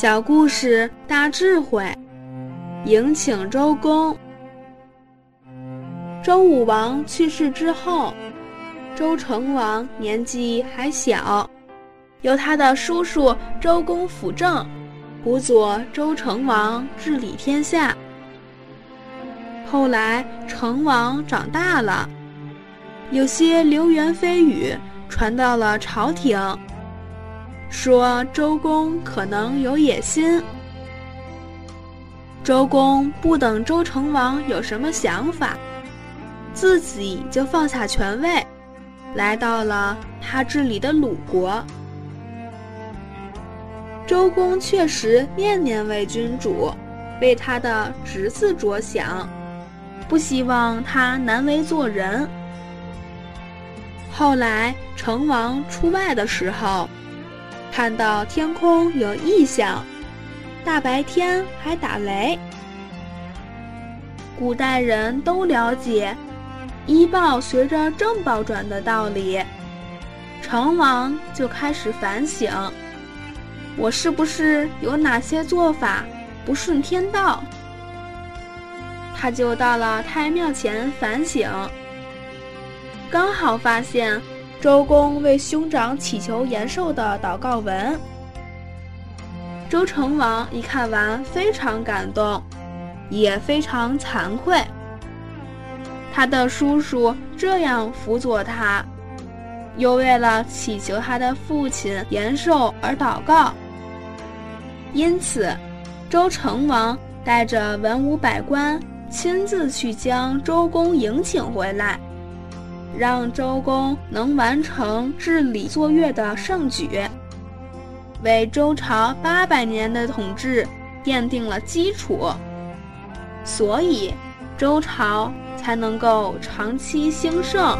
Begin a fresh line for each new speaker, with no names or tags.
小故事大智慧，迎请周公。周武王去世之后，周成王年纪还小，由他的叔叔周公辅政，辅佐周成王治理天下。后来成王长大了，有些流言蜚语传到了朝廷。说周公可能有野心。周公不等周成王有什么想法，自己就放下权位，来到了他治理的鲁国。周公确实念念为君主，为他的侄子着想，不希望他难为做人。后来成王出外的时候。看到天空有异象，大白天还打雷。古代人都了解“医报随着正报转”的道理，成王就开始反省：我是不是有哪些做法不顺天道？他就到了太庙前反省，刚好发现。周公为兄长祈求延寿的祷告文，周成王一看完非常感动，也非常惭愧。他的叔叔这样辅佐他，又为了祈求他的父亲延寿而祷告，因此，周成王带着文武百官亲自去将周公迎请回来。让周公能完成治理作乐的盛举，为周朝八百年的统治奠定了基础，所以周朝才能够长期兴盛。